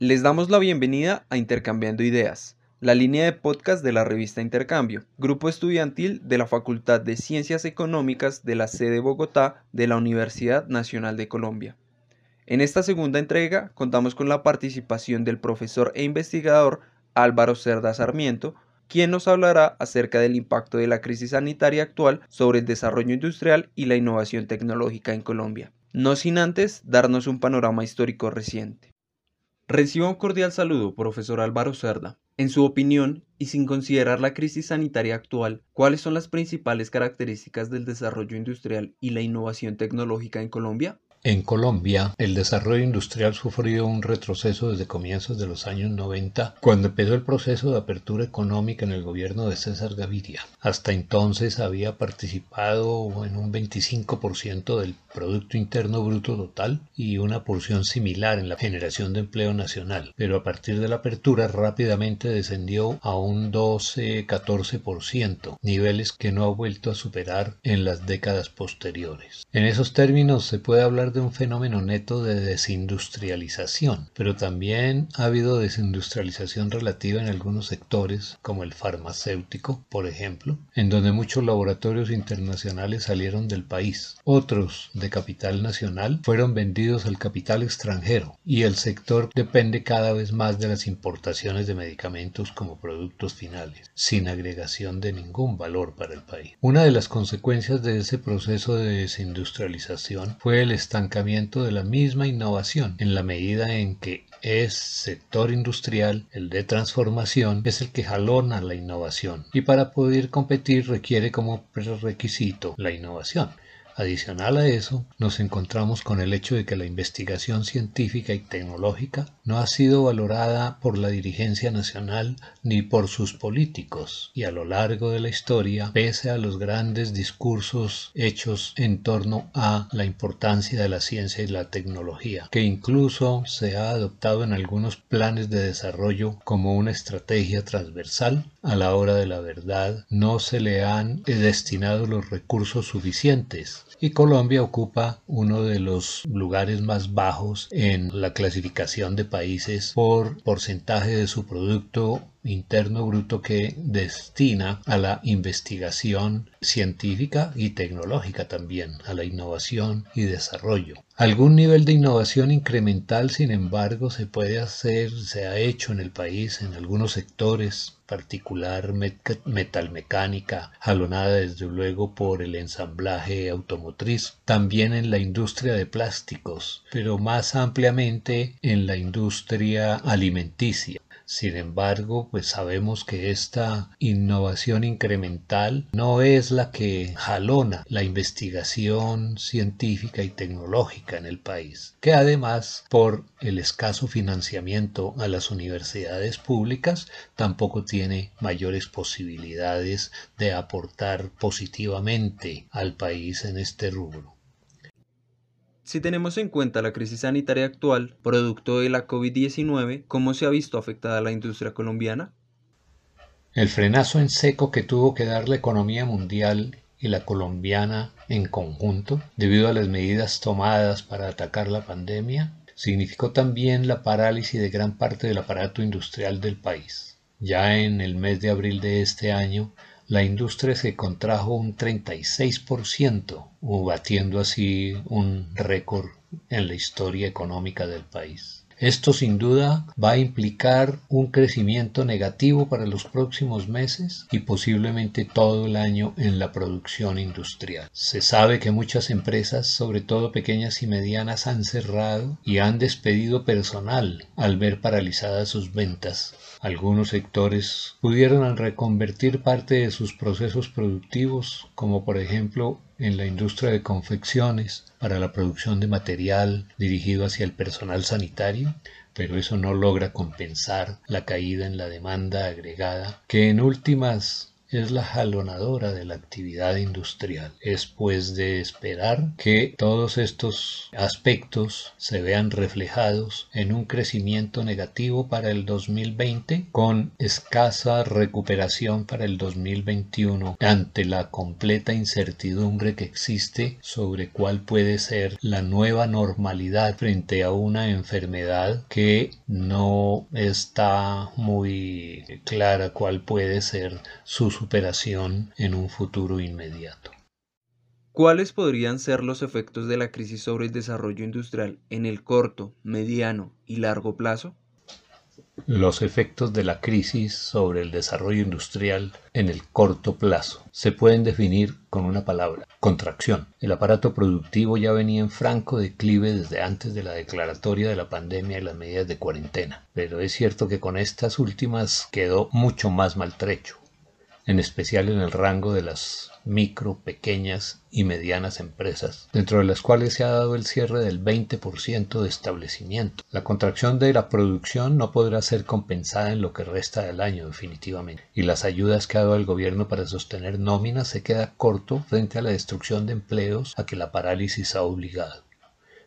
Les damos la bienvenida a Intercambiando Ideas, la línea de podcast de la revista Intercambio, grupo estudiantil de la Facultad de Ciencias Económicas de la sede Bogotá de la Universidad Nacional de Colombia. En esta segunda entrega contamos con la participación del profesor e investigador Álvaro Cerda Sarmiento, quien nos hablará acerca del impacto de la crisis sanitaria actual sobre el desarrollo industrial y la innovación tecnológica en Colombia, no sin antes darnos un panorama histórico reciente. Reciba un cordial saludo, profesor Álvaro Cerda. En su opinión, y sin considerar la crisis sanitaria actual, ¿cuáles son las principales características del desarrollo industrial y la innovación tecnológica en Colombia? En Colombia, el desarrollo industrial sufrió un retroceso desde comienzos de los años 90, cuando empezó el proceso de apertura económica en el gobierno de César Gaviria. Hasta entonces había participado en un 25% del Producto Interno Bruto total y una porción similar en la generación de empleo nacional, pero a partir de la apertura rápidamente descendió a un 12-14%, niveles que no ha vuelto a superar en las décadas posteriores. En esos términos se puede hablar de un fenómeno neto de desindustrialización, pero también ha habido desindustrialización relativa en algunos sectores, como el farmacéutico, por ejemplo, en donde muchos laboratorios internacionales salieron del país. Otros, de capital nacional, fueron vendidos al capital extranjero y el sector depende cada vez más de las importaciones de medicamentos como productos finales, sin agregación de ningún valor para el país. Una de las consecuencias de ese proceso de desindustrialización fue el estancamiento de la misma innovación, en la medida en que es sector industrial, el de transformación, es el que jalona la innovación y para poder competir requiere como prerequisito la innovación. Adicional a eso, nos encontramos con el hecho de que la investigación científica y tecnológica no ha sido valorada por la dirigencia nacional ni por sus políticos, y a lo largo de la historia, pese a los grandes discursos hechos en torno a la importancia de la ciencia y la tecnología, que incluso se ha adoptado en algunos planes de desarrollo como una estrategia transversal, a la hora de la verdad no se le han destinado los recursos suficientes y Colombia ocupa uno de los lugares más bajos en la clasificación de países por porcentaje de su producto interno bruto que destina a la investigación científica y tecnológica también, a la innovación y desarrollo. Algún nivel de innovación incremental, sin embargo, se puede hacer, se ha hecho en el país en algunos sectores, particular metalmecánica, jalonada desde luego por el ensamblaje automotriz, también en la industria de plásticos, pero más ampliamente en la industria alimenticia. Sin embargo, pues sabemos que esta innovación incremental no es la que jalona la investigación científica y tecnológica en el país, que además por el escaso financiamiento a las universidades públicas tampoco tiene mayores posibilidades de aportar positivamente al país en este rubro. Si tenemos en cuenta la crisis sanitaria actual, producto de la COVID-19, ¿cómo se ha visto afectada la industria colombiana? El frenazo en seco que tuvo que dar la economía mundial y la colombiana en conjunto, debido a las medidas tomadas para atacar la pandemia, significó también la parálisis de gran parte del aparato industrial del país. Ya en el mes de abril de este año, la industria se contrajo un 36%, batiendo así un récord en la historia económica del país. Esto sin duda va a implicar un crecimiento negativo para los próximos meses y posiblemente todo el año en la producción industrial. Se sabe que muchas empresas, sobre todo pequeñas y medianas, han cerrado y han despedido personal al ver paralizadas sus ventas. Algunos sectores pudieron reconvertir parte de sus procesos productivos, como por ejemplo en la industria de confecciones para la producción de material dirigido hacia el personal sanitario, pero eso no logra compensar la caída en la demanda agregada que en últimas es la jalonadora de la actividad industrial. Es pues de esperar que todos estos aspectos se vean reflejados en un crecimiento negativo para el 2020 con escasa recuperación para el 2021 ante la completa incertidumbre que existe sobre cuál puede ser la nueva normalidad frente a una enfermedad que no está muy clara cuál puede ser su superación en un futuro inmediato. ¿Cuáles podrían ser los efectos de la crisis sobre el desarrollo industrial en el corto, mediano y largo plazo? Los efectos de la crisis sobre el desarrollo industrial en el corto plazo se pueden definir con una palabra, contracción. El aparato productivo ya venía en franco declive desde antes de la declaratoria de la pandemia y las medidas de cuarentena, pero es cierto que con estas últimas quedó mucho más maltrecho en especial en el rango de las micro, pequeñas y medianas empresas, dentro de las cuales se ha dado el cierre del 20% de establecimiento. La contracción de la producción no podrá ser compensada en lo que resta del año definitivamente, y las ayudas que ha dado el gobierno para sostener nóminas se queda corto frente a la destrucción de empleos a que la parálisis ha obligado.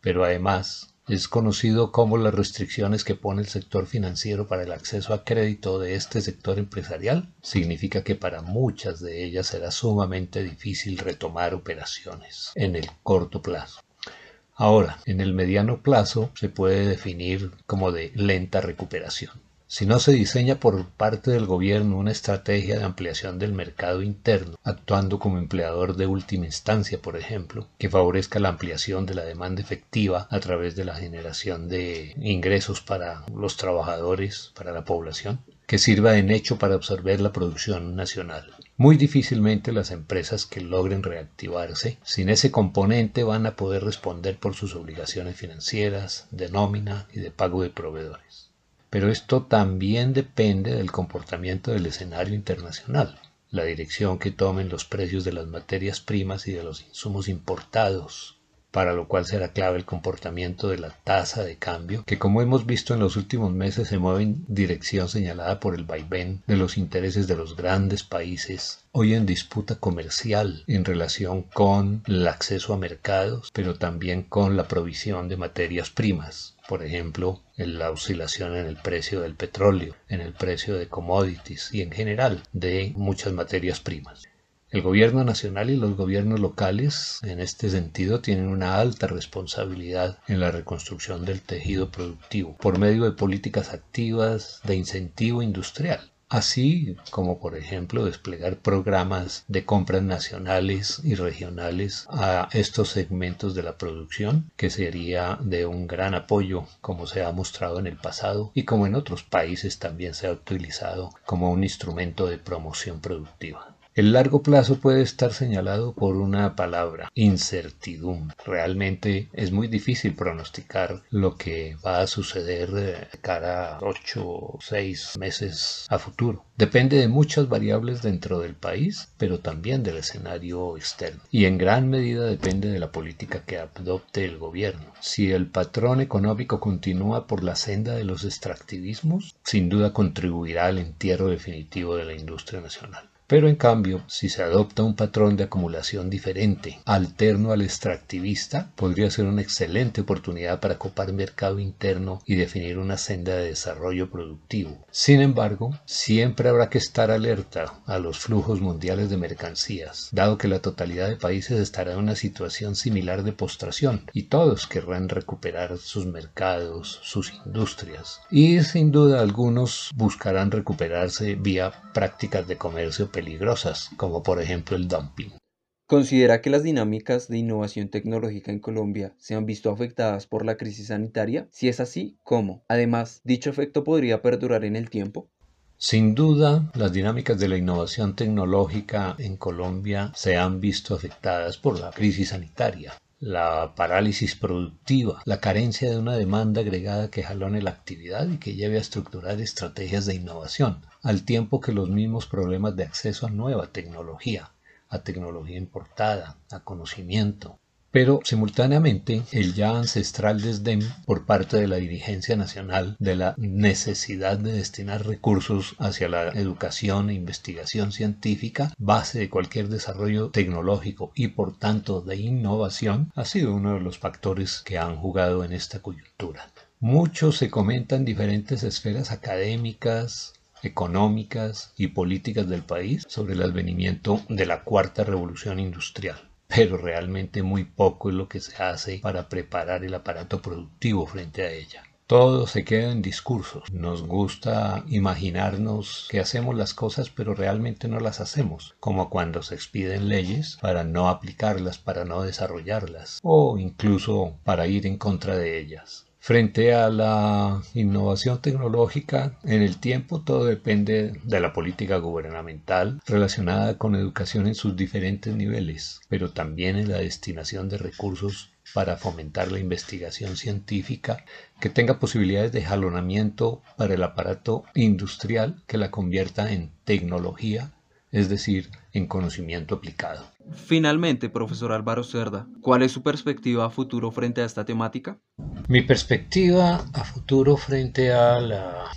Pero además, es conocido como las restricciones que pone el sector financiero para el acceso a crédito de este sector empresarial significa que para muchas de ellas será sumamente difícil retomar operaciones en el corto plazo. Ahora, en el mediano plazo se puede definir como de lenta recuperación. Si no se diseña por parte del gobierno una estrategia de ampliación del mercado interno, actuando como empleador de última instancia, por ejemplo, que favorezca la ampliación de la demanda efectiva a través de la generación de ingresos para los trabajadores, para la población, que sirva de hecho para absorber la producción nacional. Muy difícilmente las empresas que logren reactivarse sin ese componente van a poder responder por sus obligaciones financieras, de nómina y de pago de proveedores pero esto también depende del comportamiento del escenario internacional, la dirección que tomen los precios de las materias primas y de los insumos importados, para lo cual será clave el comportamiento de la tasa de cambio, que como hemos visto en los últimos meses se mueve en dirección señalada por el vaivén de los intereses de los grandes países, hoy en disputa comercial en relación con el acceso a mercados, pero también con la provisión de materias primas. Por ejemplo, en la oscilación en el precio del petróleo, en el precio de commodities y en general de muchas materias primas. El gobierno nacional y los gobiernos locales, en este sentido, tienen una alta responsabilidad en la reconstrucción del tejido productivo por medio de políticas activas de incentivo industrial así como por ejemplo desplegar programas de compras nacionales y regionales a estos segmentos de la producción, que sería de un gran apoyo como se ha mostrado en el pasado y como en otros países también se ha utilizado como un instrumento de promoción productiva. El largo plazo puede estar señalado por una palabra, incertidumbre. Realmente es muy difícil pronosticar lo que va a suceder de cara a 8 o 6 meses a futuro. Depende de muchas variables dentro del país, pero también del escenario externo. Y en gran medida depende de la política que adopte el gobierno. Si el patrón económico continúa por la senda de los extractivismos, sin duda contribuirá al entierro definitivo de la industria nacional. Pero en cambio, si se adopta un patrón de acumulación diferente, alterno al extractivista, podría ser una excelente oportunidad para copar mercado interno y definir una senda de desarrollo productivo. Sin embargo, siempre habrá que estar alerta a los flujos mundiales de mercancías, dado que la totalidad de países estará en una situación similar de postración y todos querrán recuperar sus mercados, sus industrias. Y sin duda algunos buscarán recuperarse vía prácticas de comercio peligrosas, como por ejemplo el dumping. ¿Considera que las dinámicas de innovación tecnológica en Colombia se han visto afectadas por la crisis sanitaria? Si es así, ¿cómo? Además, ¿dicho efecto podría perdurar en el tiempo? Sin duda, las dinámicas de la innovación tecnológica en Colombia se han visto afectadas por la crisis sanitaria la parálisis productiva, la carencia de una demanda agregada que jalone la actividad y que lleve a estructurar estrategias de innovación, al tiempo que los mismos problemas de acceso a nueva tecnología, a tecnología importada, a conocimiento, pero simultáneamente el ya ancestral desdén por parte de la dirigencia nacional de la necesidad de destinar recursos hacia la educación e investigación científica, base de cualquier desarrollo tecnológico y por tanto de innovación, ha sido uno de los factores que han jugado en esta coyuntura. Mucho se comenta en diferentes esferas académicas, económicas y políticas del país sobre el advenimiento de la cuarta revolución industrial pero realmente muy poco es lo que se hace para preparar el aparato productivo frente a ella. Todo se queda en discursos. Nos gusta imaginarnos que hacemos las cosas pero realmente no las hacemos, como cuando se expiden leyes para no aplicarlas, para no desarrollarlas, o incluso para ir en contra de ellas. Frente a la innovación tecnológica, en el tiempo todo depende de la política gubernamental relacionada con educación en sus diferentes niveles, pero también en la destinación de recursos para fomentar la investigación científica que tenga posibilidades de jalonamiento para el aparato industrial que la convierta en tecnología es decir, en conocimiento aplicado. Finalmente, profesor Álvaro Cerda, ¿cuál es su perspectiva a futuro frente a esta temática? Mi perspectiva a futuro frente al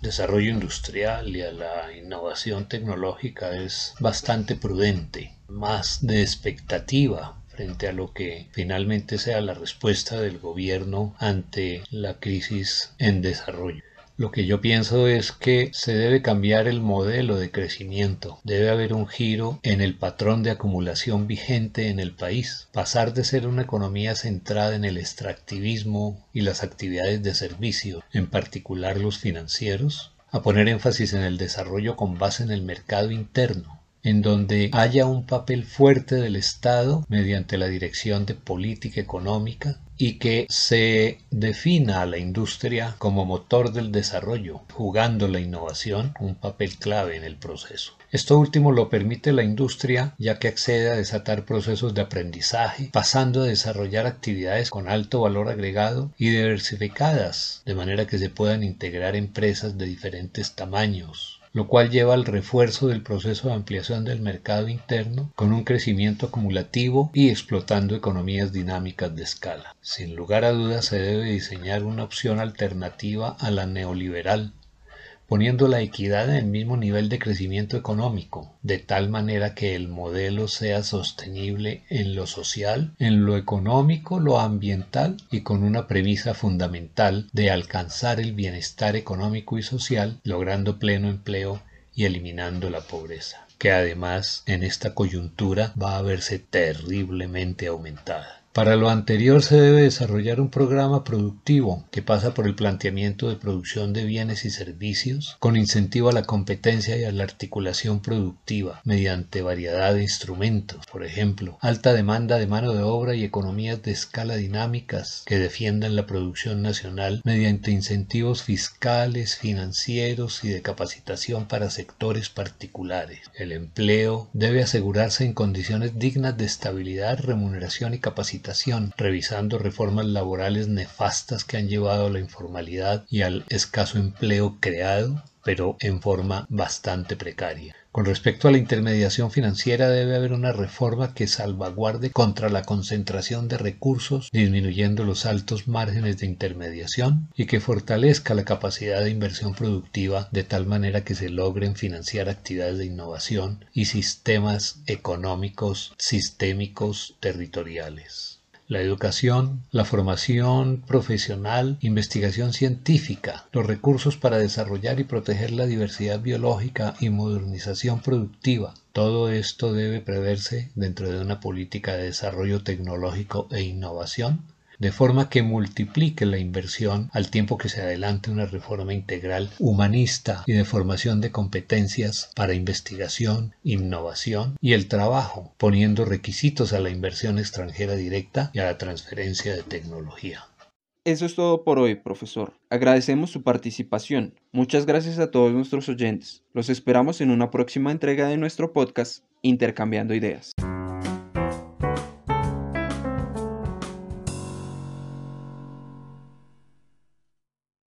desarrollo industrial y a la innovación tecnológica es bastante prudente, más de expectativa frente a lo que finalmente sea la respuesta del gobierno ante la crisis en desarrollo. Lo que yo pienso es que se debe cambiar el modelo de crecimiento. Debe haber un giro en el patrón de acumulación vigente en el país. Pasar de ser una economía centrada en el extractivismo y las actividades de servicio, en particular los financieros, a poner énfasis en el desarrollo con base en el mercado interno en donde haya un papel fuerte del Estado mediante la dirección de política económica y que se defina a la industria como motor del desarrollo, jugando la innovación un papel clave en el proceso. Esto último lo permite la industria ya que accede a desatar procesos de aprendizaje, pasando a desarrollar actividades con alto valor agregado y diversificadas, de manera que se puedan integrar empresas de diferentes tamaños, lo cual lleva al refuerzo del proceso de ampliación del mercado interno con un crecimiento acumulativo y explotando economías dinámicas de escala. Sin lugar a dudas se debe diseñar una opción alternativa a la neoliberal poniendo la equidad en el mismo nivel de crecimiento económico, de tal manera que el modelo sea sostenible en lo social, en lo económico, lo ambiental y con una premisa fundamental de alcanzar el bienestar económico y social, logrando pleno empleo y eliminando la pobreza, que además en esta coyuntura va a verse terriblemente aumentada. Para lo anterior se debe desarrollar un programa productivo que pasa por el planteamiento de producción de bienes y servicios con incentivo a la competencia y a la articulación productiva mediante variedad de instrumentos, por ejemplo, alta demanda de mano de obra y economías de escala dinámicas que defiendan la producción nacional mediante incentivos fiscales, financieros y de capacitación para sectores particulares. El empleo debe asegurarse en condiciones dignas de estabilidad, remuneración y revisando reformas laborales nefastas que han llevado a la informalidad y al escaso empleo creado, pero en forma bastante precaria. Con respecto a la intermediación financiera debe haber una reforma que salvaguarde contra la concentración de recursos, disminuyendo los altos márgenes de intermediación y que fortalezca la capacidad de inversión productiva de tal manera que se logren financiar actividades de innovación y sistemas económicos sistémicos territoriales la educación, la formación profesional, investigación científica, los recursos para desarrollar y proteger la diversidad biológica y modernización productiva. Todo esto debe preverse dentro de una política de desarrollo tecnológico e innovación de forma que multiplique la inversión al tiempo que se adelante una reforma integral humanista y de formación de competencias para investigación, innovación y el trabajo, poniendo requisitos a la inversión extranjera directa y a la transferencia de tecnología. Eso es todo por hoy, profesor. Agradecemos su participación. Muchas gracias a todos nuestros oyentes. Los esperamos en una próxima entrega de nuestro podcast, Intercambiando Ideas.